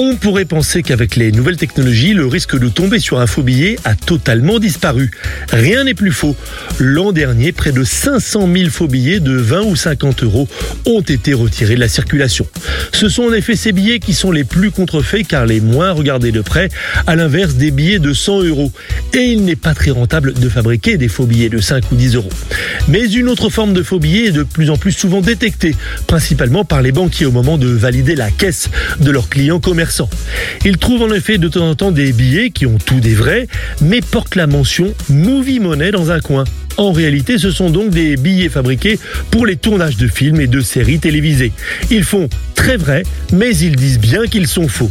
On pourrait penser qu'avec les nouvelles technologies, le risque de tomber sur un faux billet a totalement disparu. Rien n'est plus faux. L'an dernier, près de 500 000 faux billets de 20 ou 50 euros ont été retirés de la circulation. Ce sont en effet ces billets qui sont les plus contrefaits car les moins regardés de près, à l'inverse des billets de 100 euros. Et il n'est pas très rentable de fabriquer des faux billets de 5 ou 10 euros. Mais une autre forme de faux billets est de plus en plus souvent détectée, principalement par les banquiers au moment de valider la caisse de leurs clients commerciaux. Ils trouvent en effet de temps en temps des billets qui ont tout des vrais, mais portent la mention Movie Money dans un coin. En réalité, ce sont donc des billets fabriqués pour les tournages de films et de séries télévisées. Ils font très vrai, mais ils disent bien qu'ils sont faux.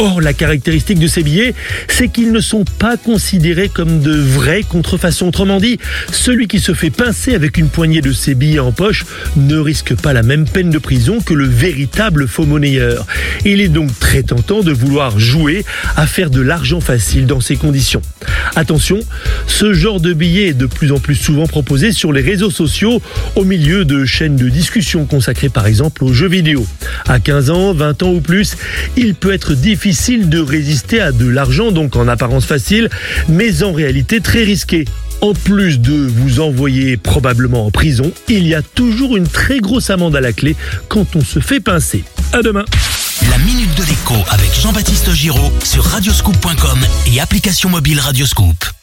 Or, la caractéristique de ces billets, c'est qu'ils ne sont pas considérés comme de vraies contrefaçons. Autrement dit, celui qui se fait pincer avec une poignée de ces billets en poche ne risque pas la même peine de prison que le véritable faux monnayeur. Il est donc très tentant de vouloir jouer à faire de l'argent facile dans ces conditions. Attention, ce genre de billet est de plus en plus souvent proposé sur les réseaux sociaux au milieu de chaînes de discussion consacrées par exemple aux jeux vidéo. À 15 ans, 20 ans ou plus, il peut être difficile de résister à de l'argent, donc en apparence facile, mais en réalité très risqué. En plus de vous envoyer probablement en prison, il y a toujours une très grosse amende à la clé quand on se fait pincer. À demain. La minute de l'écho avec Jean-Baptiste Giraud sur radioscoop.com et application mobile Radioscoop.